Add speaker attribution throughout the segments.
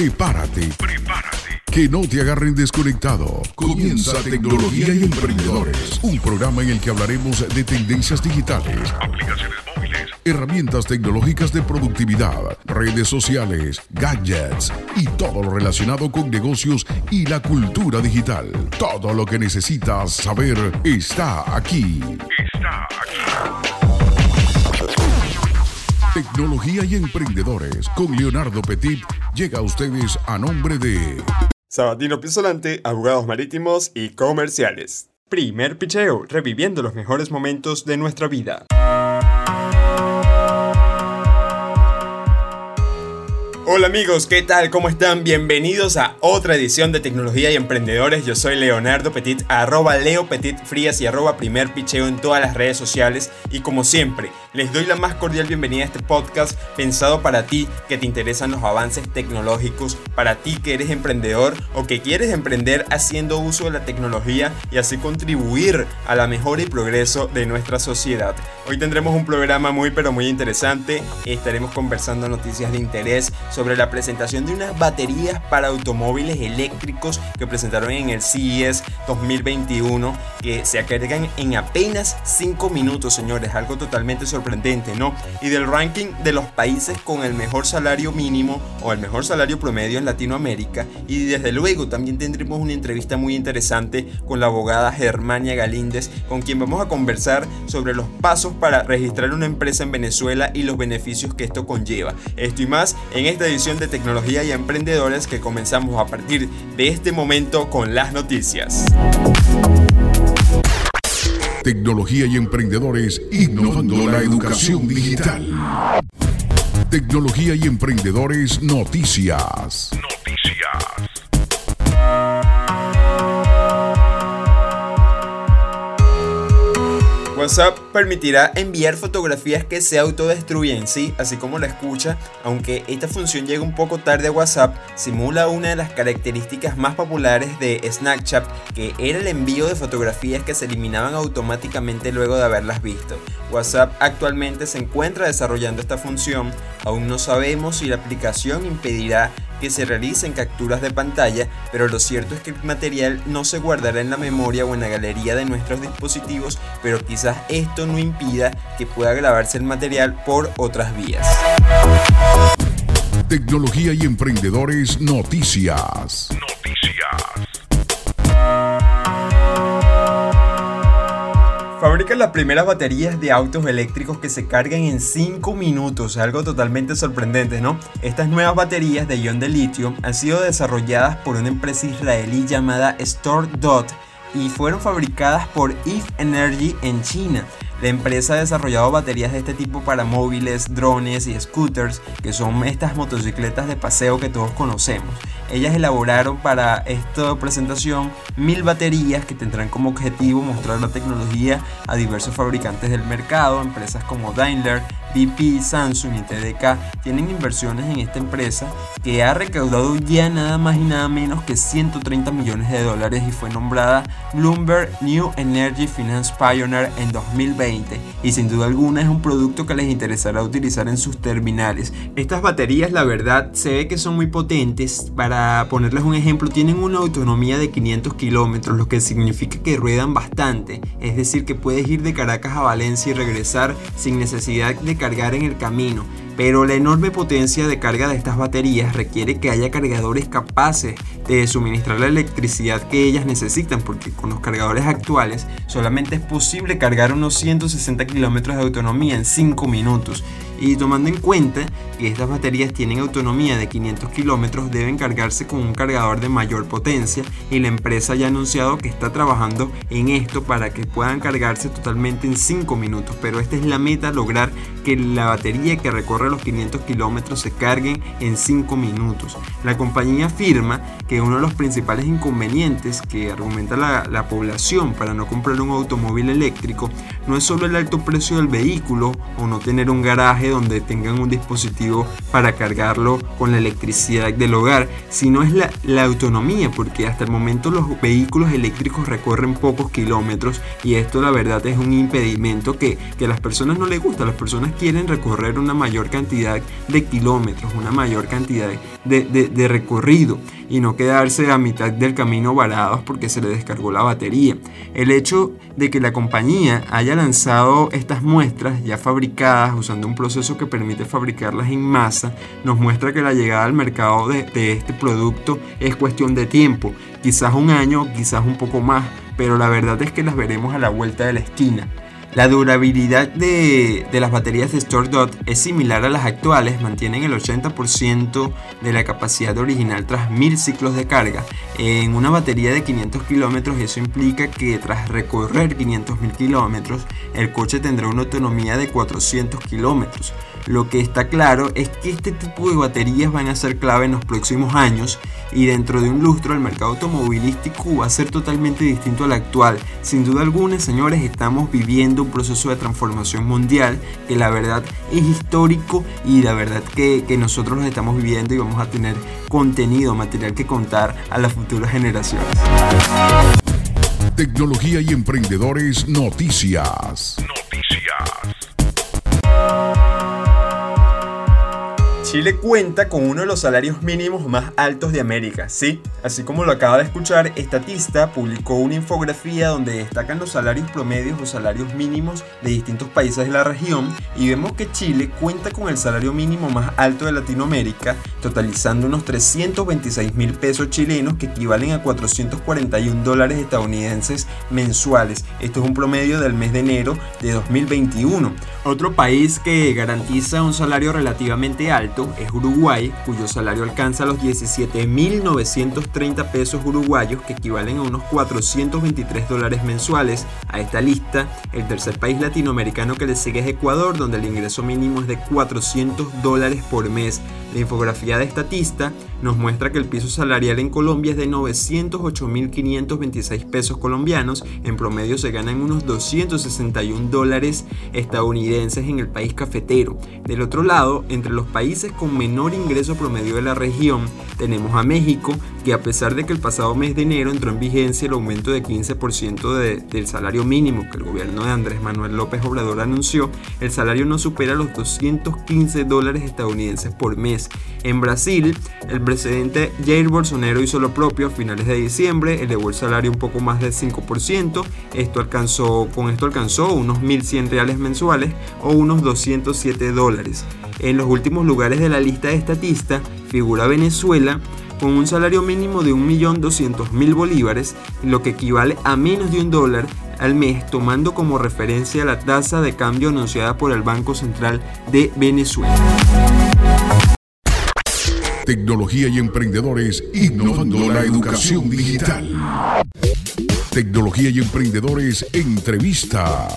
Speaker 1: Prepárate. Prepárate. Que no te agarren desconectado. Comienza Tecnología y Emprendedores. Un programa en el que hablaremos de tendencias digitales, aplicaciones móviles, herramientas tecnológicas de productividad, redes sociales, gadgets y todo lo relacionado con negocios y la cultura digital. Todo lo que necesitas saber está aquí. Está aquí. Tecnología y Emprendedores con Leonardo Petit llega a ustedes a nombre de
Speaker 2: Sabatino Pisolante, abogados marítimos y comerciales. Primer picheo, reviviendo los mejores momentos de nuestra vida. Hola amigos, ¿qué tal? ¿Cómo están? Bienvenidos a otra edición de Tecnología y Emprendedores. Yo soy Leonardo Petit, arroba Leo Petit Frías y arroba Primer Picheo en todas las redes sociales. Y como siempre, les doy la más cordial bienvenida a este podcast pensado para ti que te interesan los avances tecnológicos, para ti que eres emprendedor o que quieres emprender haciendo uso de la tecnología y así contribuir a la mejora y progreso de nuestra sociedad. Hoy tendremos un programa muy pero muy interesante. Estaremos conversando noticias de interés sobre la presentación de unas baterías para automóviles eléctricos que presentaron en el CES 2021 que se cargan en apenas 5 minutos, señores, algo totalmente sorprendente, ¿no? Y del ranking de los países con el mejor salario mínimo o el mejor salario promedio en Latinoamérica y desde luego también tendremos una entrevista muy interesante con la abogada Germania Galíndez con quien vamos a conversar sobre los pasos para registrar una empresa en Venezuela y los beneficios que esto conlleva. Esto y más en esta edición de Tecnología y Emprendedores que comenzamos a partir de este momento con las noticias.
Speaker 1: Tecnología y Emprendedores innovando la educación digital. Tecnología y Emprendedores Noticias. Noticias.
Speaker 2: WhatsApp permitirá enviar fotografías que se autodestruyen, sí, así como la escucha, aunque esta función llega un poco tarde a WhatsApp, simula una de las características más populares de Snapchat, que era el envío de fotografías que se eliminaban automáticamente luego de haberlas visto. WhatsApp actualmente se encuentra desarrollando esta función, aún no sabemos si la aplicación impedirá que se realicen capturas de pantalla, pero lo cierto es que el material no se guardará en la memoria o en la galería de nuestros dispositivos, pero quizás esto no impida que pueda grabarse el material por otras vías.
Speaker 1: Tecnología y emprendedores noticias.
Speaker 2: Fabrican las primeras baterías de autos eléctricos que se cargan en 5 minutos, algo totalmente sorprendente, ¿no? Estas nuevas baterías de ion de litio han sido desarrolladas por una empresa israelí llamada StoreDot y fueron fabricadas por If Energy en China. La empresa ha desarrollado baterías de este tipo para móviles, drones y scooters, que son estas motocicletas de paseo que todos conocemos. Ellas elaboraron para esta presentación mil baterías que tendrán como objetivo mostrar la tecnología a diversos fabricantes del mercado, empresas como Daimler, BP, Samsung y TDK tienen inversiones en esta empresa que ha recaudado ya nada más y nada menos que 130 millones de dólares y fue nombrada Bloomberg New Energy Finance Pioneer en 2020 y sin duda alguna es un producto que les interesará utilizar en sus terminales. Estas baterías la verdad se ve que son muy potentes, para ponerles un ejemplo tienen una autonomía de 500 kilómetros lo que significa que ruedan bastante, es decir que puedes ir de Caracas a Valencia y regresar sin necesidad de cargar en el camino, pero la enorme potencia de carga de estas baterías requiere que haya cargadores capaces de suministrar la electricidad que ellas necesitan, porque con los cargadores actuales solamente es posible cargar unos 160 kilómetros de autonomía en 5 minutos y tomando en cuenta que estas baterías tienen autonomía de 500 kilómetros, deben cargarse con un cargador de mayor potencia y la empresa ya ha anunciado que está trabajando en esto para que puedan cargarse totalmente en 5 minutos. Pero esta es la meta, lograr que la batería que recorre los 500 kilómetros se cargue en 5 minutos. La compañía afirma que uno de los principales inconvenientes que argumenta la, la población para no comprar un automóvil eléctrico no es solo el alto precio del vehículo o no tener un garaje donde tengan un dispositivo para cargarlo con la electricidad del hogar, sino es la, autonomía, porque hasta el momento los vehículos eléctricos recorren pocos kilómetros y esto la verdad es un impedimento que, que a las personas no les gusta, las personas quieren recorrer una mayor cantidad de kilómetros, una mayor cantidad de, recorrido y no quedarse a mitad del camino varados porque se le descargó la batería. El hecho de que la compañía haya lanzado estas muestras ya fabricadas usando un proceso que permite fabricarlas en masa nos muestra que la llegada al mercado de, de este producto es cuestión de tiempo, quizás un año, quizás un poco más, pero la verdad es que las veremos a la vuelta de la esquina. La durabilidad de, las baterías de StoreDot es similar a las actuales, mantienen el 80% de la capacidad original tras 1000 ciclos de carga. En una batería de 500 kilómetros eso implica que tras recorrer 500.000 kilómetros el coche tendrá una autonomía de 400 kilómetros. Lo que está claro es que este tipo de baterías van a ser clave en los próximos años y dentro de un lustro el mercado automovilístico va a ser totalmente distinto al actual. Sin duda alguna, señores, estamos viviendo un proceso de transformación mundial que la verdad es histórico y la verdad que, que nosotros lo estamos viviendo y vamos a tener contenido, material que contar a las futuras generaciones.
Speaker 1: Tecnología y emprendedores noticias.
Speaker 2: Chile cuenta con uno de los salarios mínimos más altos de América, ¿sí? Así como lo acaba de escuchar, Estatista publicó una infografía donde destacan los salarios promedios o salarios mínimos de distintos países de la región y vemos que Chile cuenta con el salario mínimo más alto de Latinoamérica, totalizando unos 326 mil pesos chilenos que equivalen a 441 dólares estadounidenses mensuales. Esto es un promedio del mes de enero de 2021. Otro país que garantiza un salario relativamente alto es Uruguay, cuyo salario alcanza los 17.930 pesos uruguayos, que equivalen a unos 423 dólares mensuales. A esta lista, el tercer país latinoamericano que le sigue es Ecuador, donde el ingreso mínimo es de 400 dólares por mes. La infografía de Estatista nos muestra que el piso salarial en Colombia es de 908.526 pesos colombianos, en promedio se ganan unos 261 dólares estadounidenses en el país cafetero. Del otro lado, entre los países con menor ingreso promedio de la región, tenemos a México, que a pesar de que el pasado mes de enero entró en vigencia el aumento de 15% del salario mínimo que el gobierno de Andrés Manuel López Obrador anunció, el salario no supera los 215 dólares estadounidenses por mes. En Brasil, el presidente Jair Bolsonaro hizo lo propio a finales de diciembre, elevó el salario un poco más del 5%, esto alcanzó, con esto alcanzó unos 1.100 reales mensuales o unos 207 dólares. En los últimos lugares de la lista de estatistas figura Venezuela con un salario mínimo de 1.200.000 bolívares, lo que equivale a menos de un dólar al mes, tomando como referencia la tasa de cambio anunciada por el Banco Central de Venezuela
Speaker 1: tecnología y emprendedores innovando la educación digital. Tecnología y emprendedores entrevista.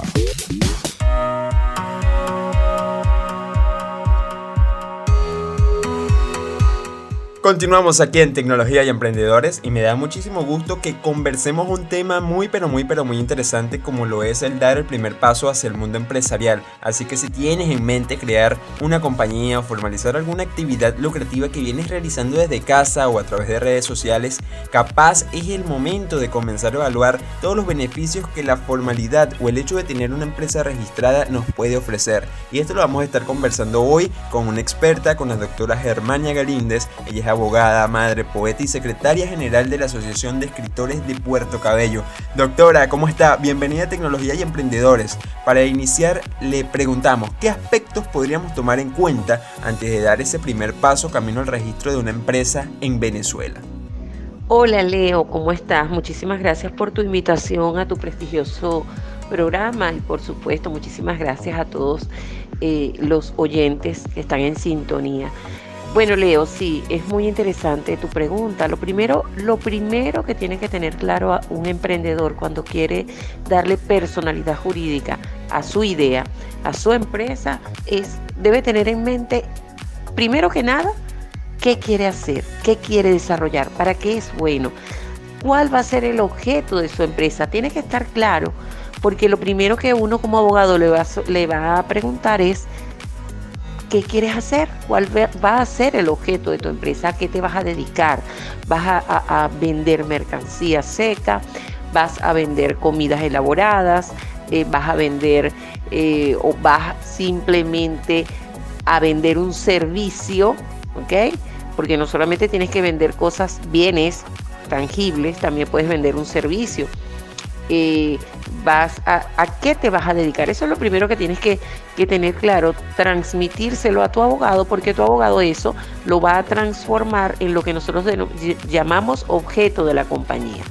Speaker 2: Continuamos aquí en Tecnología y Emprendedores y me da muchísimo gusto que conversemos un tema muy pero muy pero muy interesante como lo es el dar el primer paso hacia el mundo empresarial. Así que si tienes en mente crear una compañía o formalizar alguna actividad lucrativa que vienes realizando desde casa o a través de redes sociales, capaz es el momento de comenzar a evaluar todos los beneficios que la formalidad o el hecho de tener una empresa registrada nos puede ofrecer. Y esto lo vamos a estar conversando hoy con una experta, con la doctora Germania Galíndez. Ella abogada, madre, poeta y secretaria general de la Asociación de Escritores de Puerto Cabello. Doctora, ¿cómo está? Bienvenida a Tecnología y Emprendedores. Para iniciar, le preguntamos, ¿qué aspectos podríamos tomar en cuenta antes de dar ese primer paso camino al registro de una empresa en Venezuela?
Speaker 3: Hola Leo, ¿cómo estás? Muchísimas gracias por tu invitación a tu prestigioso programa y por supuesto muchísimas gracias a todos eh, los oyentes que están en sintonía. Bueno, Leo, sí, es muy interesante tu pregunta. Lo primero, lo primero que tiene que tener claro a un emprendedor cuando quiere darle personalidad jurídica a su idea, a su empresa, es debe tener en mente primero que nada qué quiere hacer, qué quiere desarrollar, para qué es bueno, cuál va a ser el objeto de su empresa. Tiene que estar claro, porque lo primero que uno como abogado le va le va a preguntar es ¿Qué quieres hacer? ¿Cuál va a ser el objeto de tu empresa? ¿A qué te vas a dedicar? ¿Vas a, vender mercancía seca? ¿Vas a vender comidas elaboradas? eh, vas a vender eh, o vas simplemente a vender un servicio, ¿ok? Porque no solamente tienes que vender cosas, bienes tangibles, también puedes vender un servicio. Eh, vas a, qué te vas a dedicar. Eso es lo primero que tienes que, tener claro, transmitírselo a tu abogado, porque tu abogado eso lo va a transformar en lo que nosotros llamamos objeto de la compañía.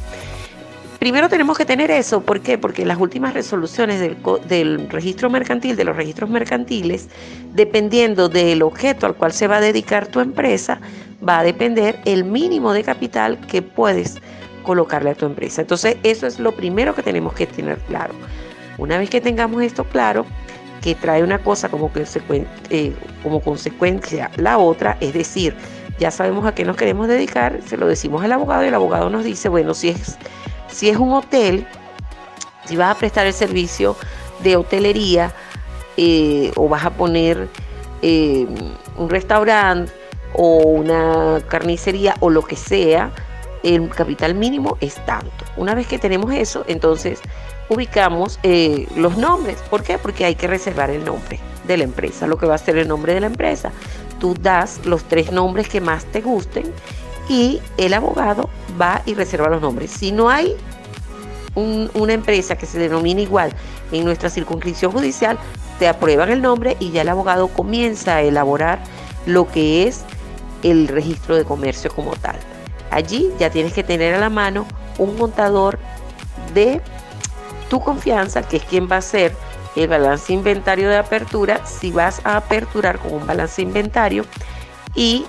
Speaker 3: Primero tenemos que tener eso, ¿por qué? Porque las últimas resoluciones del, registro mercantil, de los registros mercantiles, dependiendo del objeto al cual se va a dedicar tu empresa, va a depender el mínimo de capital que puedes colocarle a tu empresa. Entonces, eso es lo primero que tenemos que tener claro. Una vez que tengamos esto claro, que trae una cosa como, eh, como consecuencia la otra, es decir, ya sabemos a qué nos queremos dedicar, se lo decimos al abogado y el abogado nos dice, bueno, si es, si es un hotel, si vas a prestar el servicio de hotelería eh, o vas a poner eh, un restaurante o una carnicería o lo que sea, el capital mínimo es tanto. Una vez que tenemos eso, entonces ubicamos eh, los nombres. ¿Por qué? Porque hay que reservar el nombre de la empresa, lo que va a ser el nombre de la empresa. Tú das los tres nombres que más te gusten y el abogado va y reserva los nombres. Si no hay una empresa que se denomine igual en nuestra circunscripción judicial, te aprueban el nombre y ya el abogado comienza a elaborar lo que es el registro de comercio como tal. Allí ya tienes que tener a la mano un contador de tu confianza, que es quien va a hacer el balance inventario de apertura, si vas a aperturar con un balance inventario y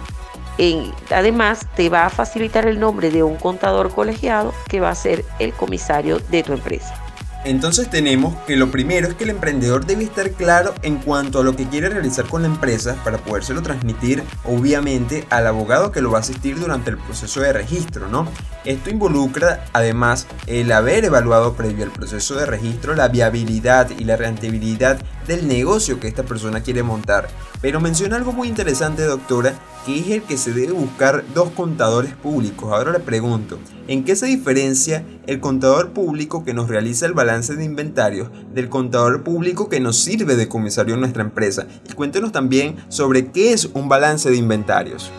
Speaker 3: además te va a facilitar el nombre de un contador colegiado que va a ser el comisario de tu empresa.
Speaker 2: Entonces tenemos que lo primero es que el emprendedor debe estar claro en cuanto a lo que quiere realizar con la empresa para podérselo transmitir obviamente al abogado que lo va a asistir durante el proceso de registro, ¿no? Esto involucra además el haber evaluado previo al proceso de registro la viabilidad y la rentabilidad del negocio que esta persona quiere montar. Pero menciona algo muy interesante, doctora, que es el que se debe buscar dos contadores públicos. Ahora le pregunto, ¿en qué se diferencia el contador público que nos realiza el balance de inventarios del contador público que nos sirve de comisario en nuestra empresa? Y cuéntenos también sobre qué es un balance de inventarios.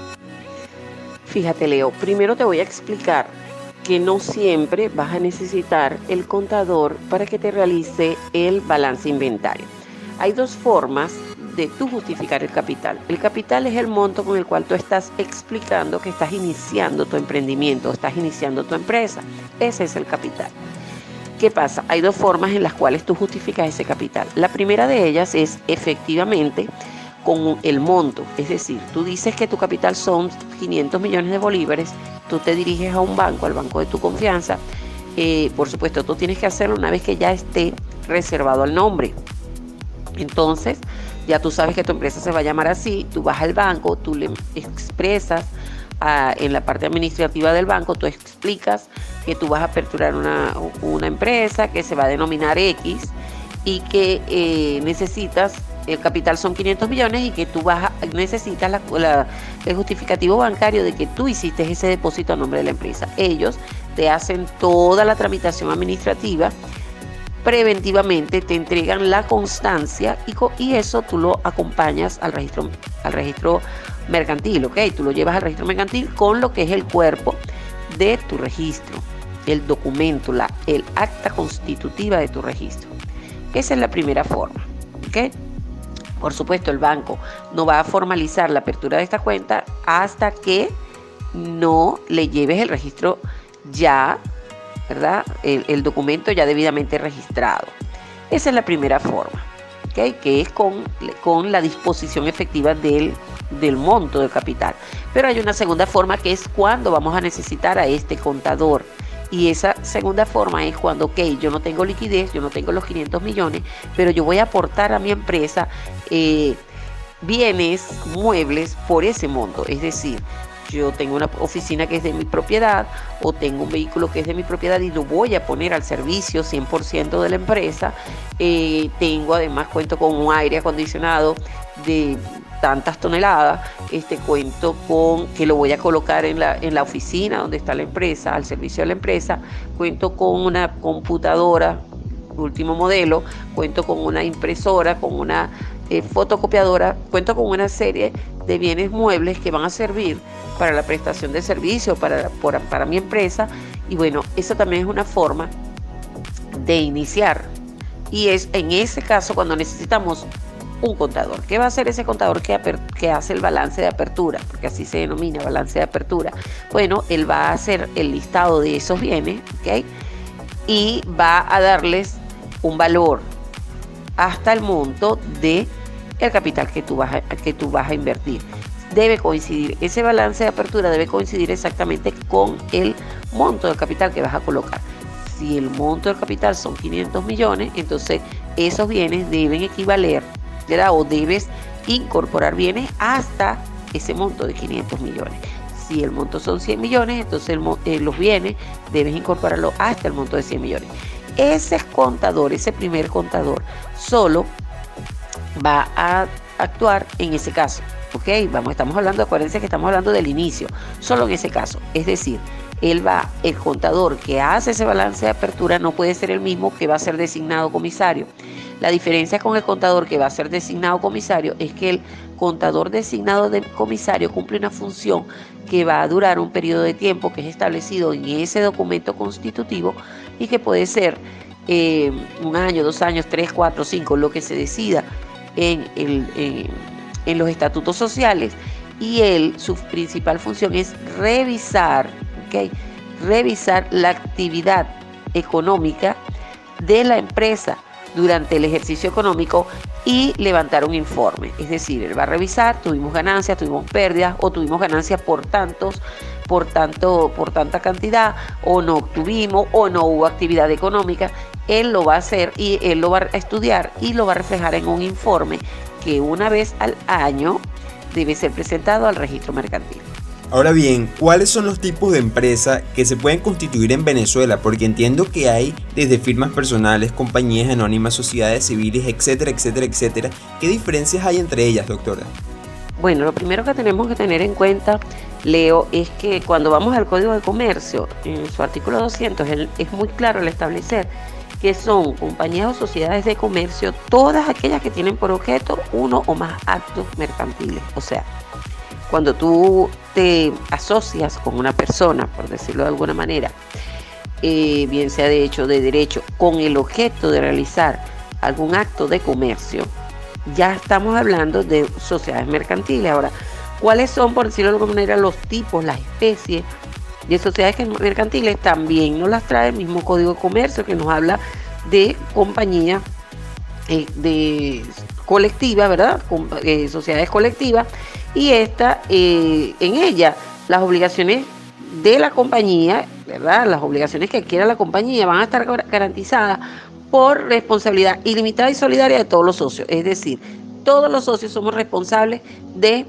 Speaker 3: Fíjate Leo, primero te voy a explicar que no siempre vas a necesitar el contador para que te realice el balance inventario. Hay dos formas de tú justificar el capital. El capital es el monto con el cual tú estás explicando que estás iniciando tu emprendimiento, estás iniciando tu empresa. Ese es el capital. ¿Qué pasa? Hay dos formas en las cuales tú justificas ese capital. La primera de ellas es efectivamente con el monto. Es decir, tú dices que tu capital son 500 millones de bolívares, tú te diriges a un banco, al banco de tu confianza. Eh, por supuesto, tú tienes que hacerlo una vez que ya esté reservado el nombre. Entonces, ya tú sabes que tu empresa se va a llamar así, tú vas al banco, tú le expresas ah, en la parte administrativa del banco, tú explicas que tú vas a aperturar una, empresa que se va a denominar X y que eh, necesitas, el capital son 500 millones y que tú vas a, necesitas el justificativo bancario de que tú hiciste ese depósito a nombre de la empresa. Ellos te hacen toda la tramitación administrativa preventivamente te entregan la constancia y, eso tú lo acompañas al registro, al registro mercantil, ¿ok? Tú lo llevas al registro mercantil con lo que es el cuerpo de tu registro, el documento, la, el acta constitutiva de tu registro. Esa es la primera forma, ¿ok? Por supuesto, el banco no va a formalizar la apertura de esta cuenta hasta que no le lleves el registro ya ¿verdad? El, documento ya debidamente registrado. Esa es la primera forma, ¿okay? que es con, con la disposición efectiva del, del monto del capital. Pero hay una segunda forma que es cuando vamos a necesitar a este contador. Y esa segunda forma es cuando, ok, yo no tengo liquidez, yo no tengo los 500 millones, pero yo voy a aportar a mi empresa eh, bienes, muebles por ese monto. Es decir, yo tengo una oficina que es de mi propiedad o tengo un vehículo que es de mi propiedad y lo voy a poner al servicio 100% de la empresa. Eh, tengo además, cuento con un aire acondicionado de tantas toneladas, este cuento con que lo voy a colocar en la, en la oficina donde está la empresa, al servicio de la empresa, cuento con una computadora último modelo, cuento con una impresora, con una eh, fotocopiadora, cuento con una serie de bienes muebles que van a servir para la prestación de servicio, para, para mi empresa. Y bueno, esa también es una forma de iniciar. Y es en ese caso cuando necesitamos un contador. ¿Qué va a hacer ese contador que, que, hace el balance de apertura? Porque así se denomina balance de apertura. Bueno, él va a hacer el listado de esos bienes. Y va a darles un valor hasta el monto de el capital que tú vas a, que tú vas a invertir. Debe coincidir, ese balance de apertura debe coincidir exactamente con el monto del capital que vas a colocar. Si el monto del capital son 500 millones, entonces esos bienes deben equivaler, o debes incorporar bienes hasta ese monto de 500 millones. Si el monto son 100 millones, entonces eh, los bienes debes incorporarlo hasta el monto de 100 millones. Ese contador, ese primer contador, solo va a actuar en ese caso. ¿Ok? Vamos, estamos hablando, acuérdense que estamos hablando del inicio, solo en ese caso. Es decir, él va, el contador que hace ese balance de apertura no puede ser el mismo que va a ser designado comisario. La diferencia con el contador que va a ser designado comisario es que el contador designado de comisario cumple una función que va a durar un periodo de tiempo que es establecido en ese documento constitutivo y que puede ser eh, un año, dos años, tres, cuatro, cinco, lo que se decida en, en los estatutos sociales. Y él, su principal función es revisar, ¿okay? revisar la actividad económica de la empresa durante el ejercicio económico y levantar un informe. Es decir, él va a revisar, tuvimos ganancias, tuvimos pérdidas o tuvimos ganancias por tantos, por tanto, por tanta cantidad, o no obtuvimos, o no hubo actividad económica. Él lo va a hacer y él lo va a estudiar y lo va a reflejar en un informe que una vez al año debe ser presentado al registro mercantil.
Speaker 2: Ahora bien, ¿cuáles son los tipos de empresa que se pueden constituir en Venezuela? Porque entiendo que hay desde firmas personales, compañías anónimas, sociedades civiles, etcétera, etcétera, etcétera. ¿Qué diferencias hay entre ellas, doctora?
Speaker 3: Bueno, lo primero que tenemos que tener en cuenta, Leo, es que cuando vamos al Código de Comercio, en su artículo 200, es muy claro el establecer que son compañías o sociedades de comercio, todas aquellas que tienen por objeto uno o más actos mercantiles. O sea, cuando tú te asocias con una persona, por decirlo de alguna manera, eh, bien sea de hecho de derecho, con el objeto de realizar algún acto de comercio, ya estamos hablando de sociedades mercantiles. Ahora, ¿cuáles son, por decirlo de alguna manera, los tipos, las especies de sociedades mercantiles? También nos las trae el mismo Código de Comercio que nos habla de compañías eh, de colectiva, ¿verdad? Eh, sociedades colectivas y esta, eh, en ella, las obligaciones de la compañía, ¿verdad? Las obligaciones que adquiera la compañía van a estar garantizadas por responsabilidad ilimitada y solidaria de todos los socios. Es decir, todos los socios somos responsables de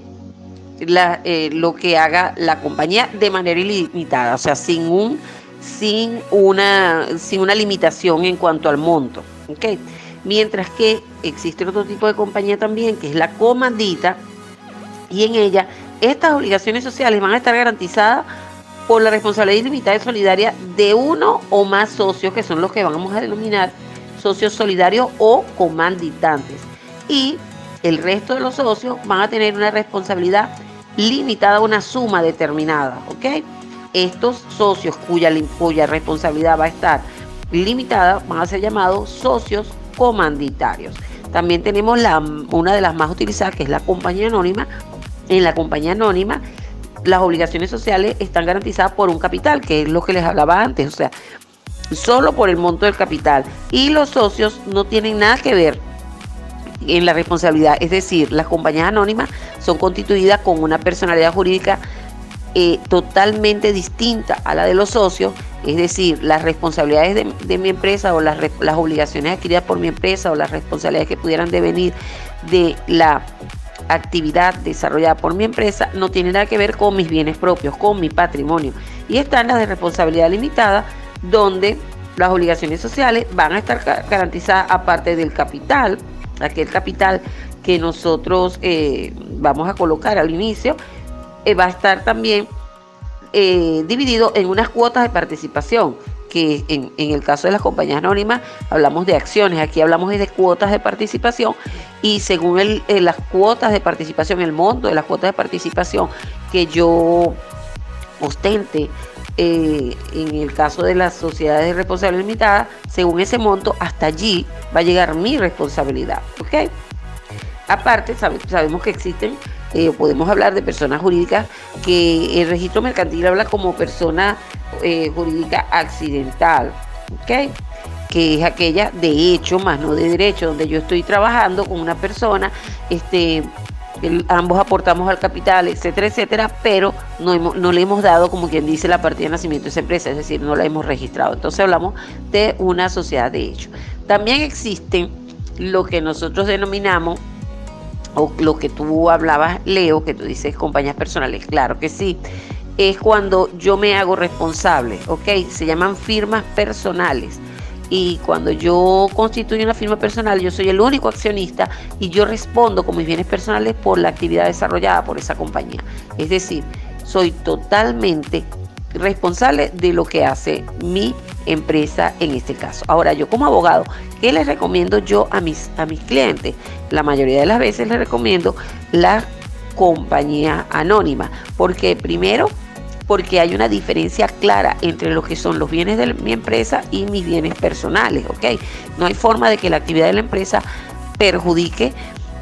Speaker 3: eh, lo que haga la compañía de manera ilimitada, o sea, sin un sin una sin una limitación en cuanto al monto, ¿okay? Mientras que existe otro tipo de compañía también que es la comandita y en ella estas obligaciones sociales van a estar garantizadas por la responsabilidad ilimitada y solidaria de uno o más socios, que son los que vamos a denominar socios solidarios o comanditantes. Y el resto de los socios van a tener una responsabilidad limitada a una suma determinada, ¿ok? Estos socios cuya, cuya responsabilidad va a estar limitada van a ser llamados socios comanditarios. También tenemos una de las más utilizadas, que es la compañía anónima, en la compañía anónima, las obligaciones sociales están garantizadas por un capital, que es lo que les hablaba antes, o sea, solo por el monto del capital. Y los socios no tienen nada que ver en la responsabilidad, es decir, las compañías anónimas son constituidas con una personalidad jurídica eh, totalmente distinta a la de los socios, es decir, las responsabilidades de, mi empresa o las, las obligaciones adquiridas por mi empresa o las responsabilidades que pudieran devenir de la actividad desarrollada por mi empresa no tiene nada que ver con mis bienes propios, con mi patrimonio. Y están las de responsabilidad limitada, donde las obligaciones sociales van a estar garantizadas aparte del capital, aquel capital que nosotros eh, vamos a colocar al inicio, eh, va a estar también eh, dividido en unas cuotas de participación que en, el caso de las compañías anónimas hablamos de acciones, aquí hablamos de cuotas de participación y según las cuotas de participación, el monto de las cuotas de participación que yo ostente eh, en el caso de las sociedades de responsabilidad limitada, según ese monto, hasta allí va a llegar mi responsabilidad. Aparte, sabemos que existen, eh, podemos hablar de personas jurídicas que el registro mercantil habla como persona eh, jurídica accidental, que es aquella de hecho, más no de derecho, donde yo estoy trabajando con una persona, este, ambos aportamos al capital, etcétera, etcétera, pero no, le hemos dado, como quien dice, la partida de nacimiento de esa empresa, es decir, no la hemos registrado. Entonces hablamos de una sociedad de hecho. También existen lo que nosotros denominamos, o lo que tú hablabas, Leo, que tú dices compañías personales, claro que sí, es cuando yo me hago responsable, ¿ok? Se llaman firmas personales y cuando yo constituyo una firma personal, yo soy el único accionista y yo respondo con mis bienes personales por la actividad desarrollada por esa compañía. Es decir, soy totalmente responsable de lo que hace mi empresa en este caso. Ahora, yo como abogado, ¿qué les recomiendo yo a mis, a mis clientes? La mayoría de las veces les recomiendo la compañía anónima, porque primero porque hay una diferencia clara entre lo que son los bienes de mi empresa y mis bienes personales, ¿ok? No hay forma de que la actividad de la empresa perjudique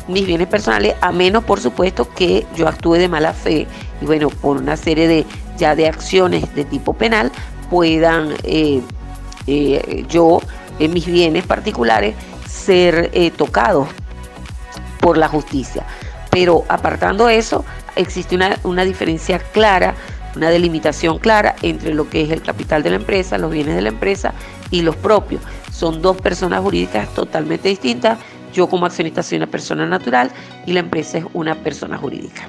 Speaker 3: mis bienes personales, a menos, por supuesto, que yo actúe de mala fe y, bueno, por una serie de ya de acciones de tipo penal puedan eh, eh, yo, en mis bienes particulares, ser eh, tocados por la justicia. Pero apartando eso, existe una, una diferencia clara una delimitación clara entre lo que es el capital de la empresa, los bienes de la empresa y los propios. Son dos personas jurídicas totalmente distintas. Yo como accionista soy una persona natural y la empresa es una persona jurídica.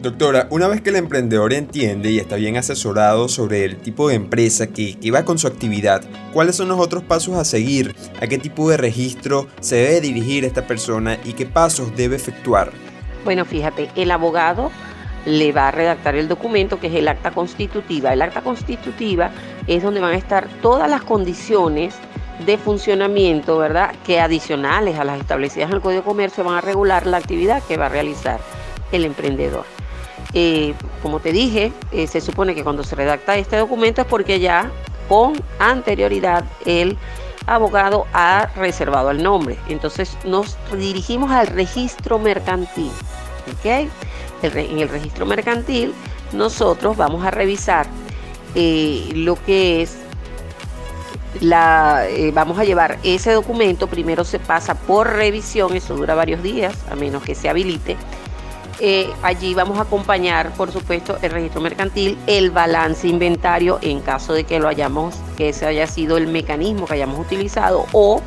Speaker 2: Doctora, una vez que el emprendedor entiende y está bien asesorado sobre el tipo de empresa que, que, va con su actividad, ¿cuáles son los otros pasos a seguir? ¿A qué tipo de registro se debe dirigir esta persona y qué pasos debe efectuar?
Speaker 3: Bueno, fíjate, el abogado le va a redactar el documento que es el acta constitutiva. El acta constitutiva es donde van a estar todas las condiciones de funcionamiento, ¿verdad? Que adicionales a las establecidas en el Código de Comercio van a regular la actividad que va a realizar el emprendedor. Eh, como te dije, eh, se supone que cuando se redacta este documento es porque ya con anterioridad el abogado ha reservado el nombre. Entonces nos dirigimos al registro mercantil. ¿ok?, en el registro mercantil, nosotros vamos a revisar eh, lo que es la, eh, vamos a llevar ese documento, primero se pasa por revisión, eso dura varios días, a menos que se habilite. Eh, allí vamos a acompañar, por supuesto, el registro mercantil, el balance inventario en caso de que lo hayamos, que ese haya sido el mecanismo que hayamos utilizado, o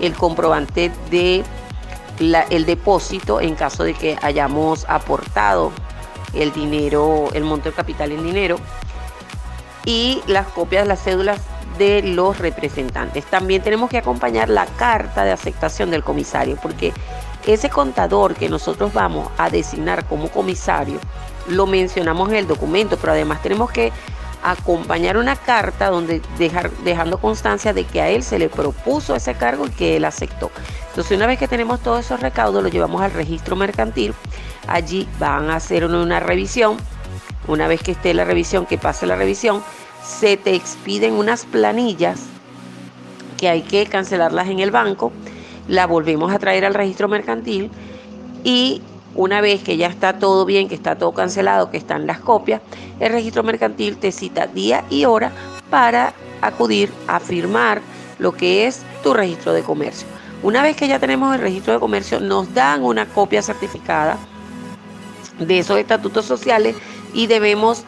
Speaker 3: el comprobante de el depósito en caso de que hayamos aportado el dinero, el monto de capital en dinero y las copias de las cédulas de los representantes. También tenemos que acompañar la carta de aceptación del comisario, porque ese contador que nosotros vamos a designar como comisario, lo mencionamos en el documento, pero además tenemos que acompañar una carta donde dejar, dejando constancia de que a él se le propuso ese cargo y que él aceptó. Entonces, una vez que tenemos todos esos recaudos, lo llevamos al registro mercantil. Allí van a hacer una revisión. Una vez que esté la revisión, que pase la revisión, se te expiden unas planillas que hay que cancelarlas en el banco. La volvemos a traer al registro mercantil y una vez que ya está todo bien, que está todo cancelado, que están las copias, el registro mercantil te cita día y hora para acudir a firmar lo que es tu registro de comercio. Una vez que ya tenemos el registro de comercio, nos dan una copia certificada de esos estatutos sociales y debemos,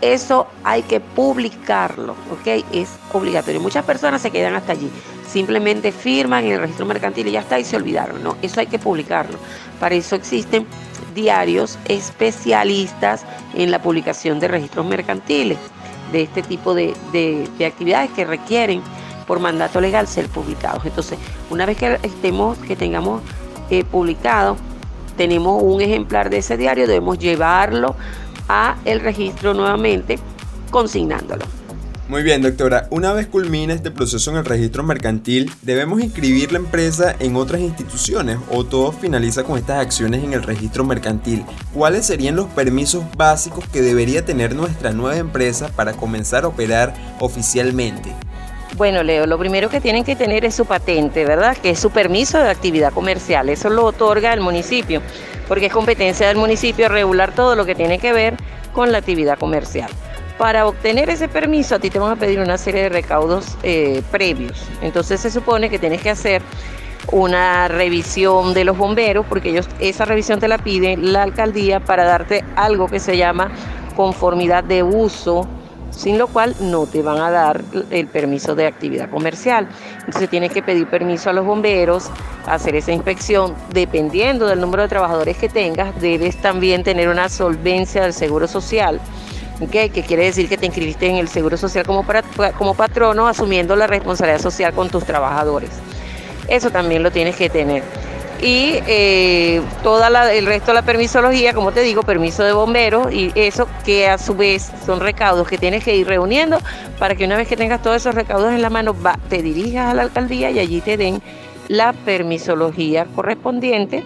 Speaker 3: eso hay que publicarlo, ¿ok? Es obligatorio. Muchas personas se quedan hasta allí, simplemente firman en el registro mercantil y ya está y se olvidaron, ¿no? Eso hay que publicarlo. Para eso existen diarios especialistas en la publicación de registros mercantiles, de este tipo de, actividades que requieren por mandato legal ser publicados. Entonces, una vez que estemos, que tengamos eh, publicado, tenemos un ejemplar de ese diario, debemos llevarlo a el registro nuevamente, consignándolo.
Speaker 2: Muy bien, doctora. Una vez culmina este proceso en el registro mercantil, ¿debemos inscribir la empresa en otras instituciones o todo finaliza con estas acciones en el registro mercantil? ¿Cuáles serían los permisos básicos que debería tener nuestra nueva empresa para comenzar a operar oficialmente?
Speaker 3: Bueno, Leo, lo primero que tienen que tener es su patente, ¿verdad? Que es su permiso de actividad comercial. Eso lo otorga el municipio, porque es competencia del municipio regular todo lo que tiene que ver con la actividad comercial. Para obtener ese permiso a ti te van a pedir una serie de recaudos eh, previos. Entonces se supone que tienes que hacer una revisión de los bomberos, porque ellos esa revisión te la pide la alcaldía para darte algo que se llama conformidad de uso, sin lo cual no te van a dar el permiso de actividad comercial. Entonces tienes que pedir permiso a los bomberos, hacer esa inspección. Dependiendo del número de trabajadores que tengas, debes también tener una solvencia del seguro social que quiere decir que te inscribiste en el Seguro Social como, como patrono, asumiendo la responsabilidad social con tus trabajadores. Eso también lo tienes que tener. Y eh, toda el resto de la permisología, como te digo, permiso de bomberos y eso que a su vez son recaudos que tienes que ir reuniendo para que una vez que tengas todos esos recaudos en la mano, te dirijas a la alcaldía y allí te den la permisología correspondiente,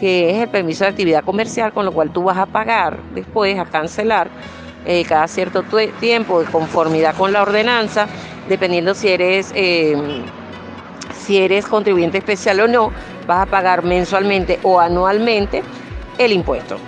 Speaker 3: que es el permiso de actividad comercial, con lo cual tú vas a pagar después, a cancelar eh, cada cierto tiempo de conformidad con la ordenanza, dependiendo si eres, eh, si eres contribuyente especial o no, vas a pagar mensualmente o anualmente el impuesto.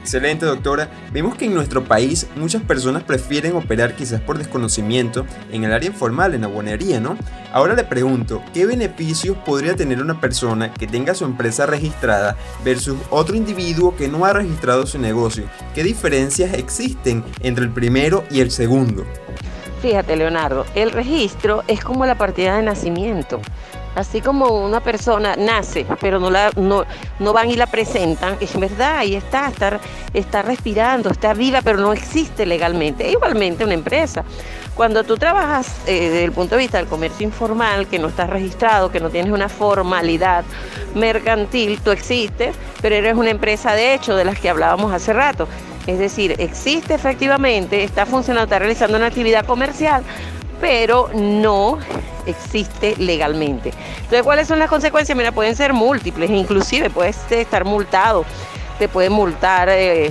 Speaker 2: Excelente, doctora. Vemos que en nuestro país muchas personas prefieren operar quizás por desconocimiento en el área informal, en la buonería, ¿no? Ahora le pregunto, ¿qué beneficios podría tener una persona que tenga su empresa registrada versus otro individuo que no ha registrado su negocio? ¿Qué diferencias existen entre el primero y el segundo?
Speaker 3: Fíjate, Leonardo, el registro es como la partida de nacimiento. Así como una persona nace, pero no, la, no, no van y la presentan, es verdad, ahí está, está, está respirando, está viva, pero no existe legalmente. Igualmente una empresa. Cuando tú trabajas eh, desde el punto de vista del comercio informal, que no estás registrado, que no tienes una formalidad mercantil, tú existes, pero eres una empresa de hecho de las que hablábamos hace rato. Es decir, existe efectivamente, está funcionando, está realizando una actividad comercial, pero no existe legalmente. Entonces, ¿cuáles son las consecuencias? Mira, pueden ser múltiples, inclusive puedes estar multado, te pueden multar eh,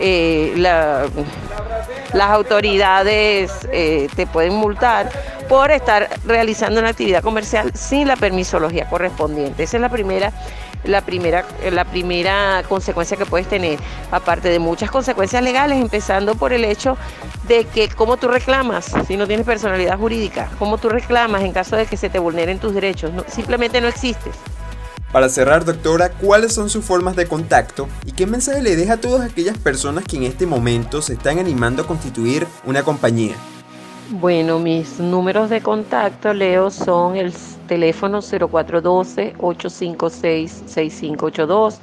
Speaker 3: eh, las autoridades, eh, te pueden multar por estar realizando una actividad comercial sin la permisología correspondiente. Esa es la primera la primera, la primera consecuencia que puedes tener, aparte de muchas consecuencias legales, empezando por el hecho de que cómo tú reclamas si no tienes personalidad jurídica, cómo tú reclamas en caso de que se te vulneren tus derechos, simplemente no existes.
Speaker 2: Para cerrar, doctora, ¿cuáles son sus formas de contacto y qué mensaje le deja a todas aquellas personas que en este momento se están animando a constituir una compañía?
Speaker 3: Bueno, mis números de contacto, Leo, son el teléfono 0412-856-6582.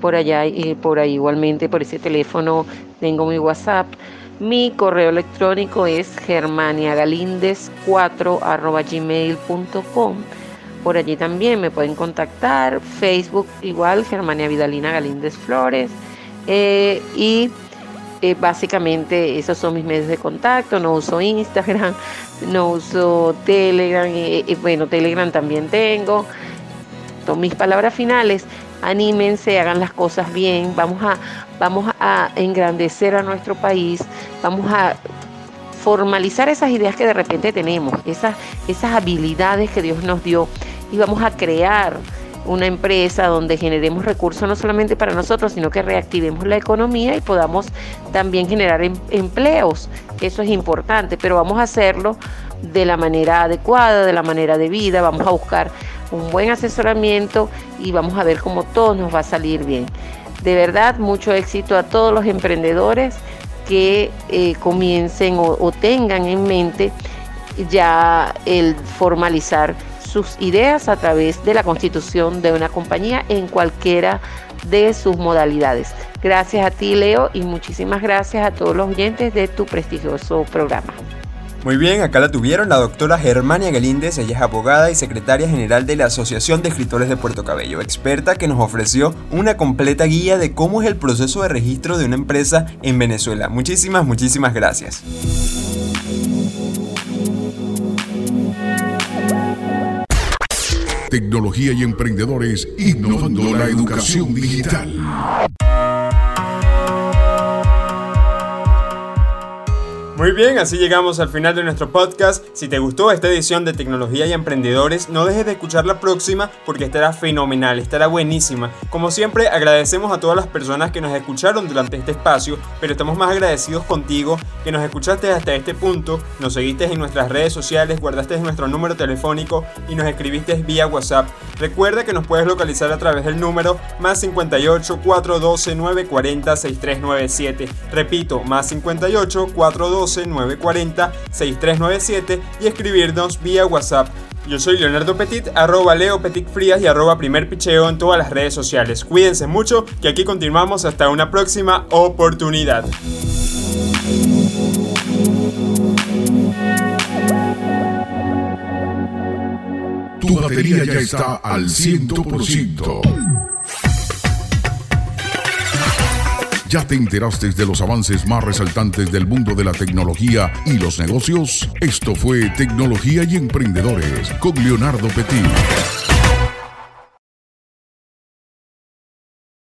Speaker 3: Por allá y por ahí igualmente, por ese teléfono tengo mi WhatsApp. Mi correo electrónico es germaniagalindez4 gmail.com. Por allí también me pueden contactar. Facebook igual, Germania Vidalina Galíndez Flores. Eh, y eh, básicamente esos son mis medios de contacto, no uso Instagram, no uso Telegram, bueno, Telegram también tengo. Son mis palabras finales, anímense, hagan las cosas bien, vamos a, vamos a engrandecer a nuestro país, vamos a formalizar esas ideas que de repente tenemos, esas, esas habilidades que Dios nos dio y vamos a crear una empresa donde generemos recursos no solamente para nosotros, sino que reactivemos la economía y podamos también generar em, empleos. Eso es importante, pero vamos a hacerlo de la manera adecuada, de la manera debida, vamos a buscar un buen asesoramiento y vamos a ver cómo todo nos va a salir bien. De verdad, mucho éxito a todos los emprendedores que eh, comiencen o tengan en mente ya el formalizar sus ideas a través de la constitución de una compañía en cualquiera de sus modalidades. Gracias a ti, Leo, y muchísimas gracias a todos los oyentes de tu prestigioso programa.
Speaker 2: Muy bien, acá la tuvieron la doctora Germania Galíndez, ella es abogada y secretaria general de la Asociación de Escritores de Puerto Cabello, experta que nos ofreció una completa guía de cómo es el proceso de registro de una empresa en Venezuela. Muchísimas, muchísimas gracias.
Speaker 1: Tecnología y emprendedores innovando la educación digital.
Speaker 2: Muy bien, así llegamos al final de nuestro podcast. Si te gustó esta edición de Tecnología y Emprendedores, no dejes de escuchar la próxima porque estará fenomenal, estará buenísima. Como siempre, agradecemos a todas las personas que nos escucharon durante este espacio, pero estamos más agradecidos contigo que nos escuchaste hasta este punto, nos seguiste en nuestras redes sociales, guardaste nuestro número telefónico y nos escribiste vía WhatsApp. Recuerda que nos puedes localizar a través del número más 58 412 940 6397. Repito, más 58 412 940 6397 y escribirnos vía WhatsApp. Yo soy Leonardo Petit, arroba Leo Petit Frías y arroba Primer Picheo en todas las redes sociales. Cuídense mucho, que aquí continuamos hasta una próxima oportunidad.
Speaker 1: Tu batería ya está al 100%. ¿Ya te enteraste de los avances más resaltantes del mundo de la tecnología y los negocios? Esto fue Tecnología y Emprendedores con Leonardo Petit.